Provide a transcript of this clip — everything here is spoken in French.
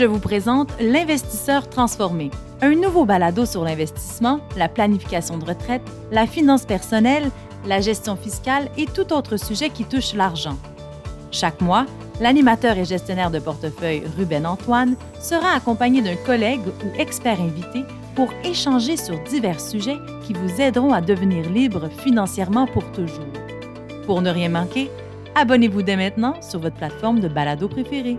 je vous présente L'investisseur transformé, un nouveau balado sur l'investissement, la planification de retraite, la finance personnelle, la gestion fiscale et tout autre sujet qui touche l'argent. Chaque mois, l'animateur et gestionnaire de portefeuille Ruben Antoine sera accompagné d'un collègue ou expert invité pour échanger sur divers sujets qui vous aideront à devenir libre financièrement pour toujours. Pour ne rien manquer, abonnez-vous dès maintenant sur votre plateforme de balado préférée.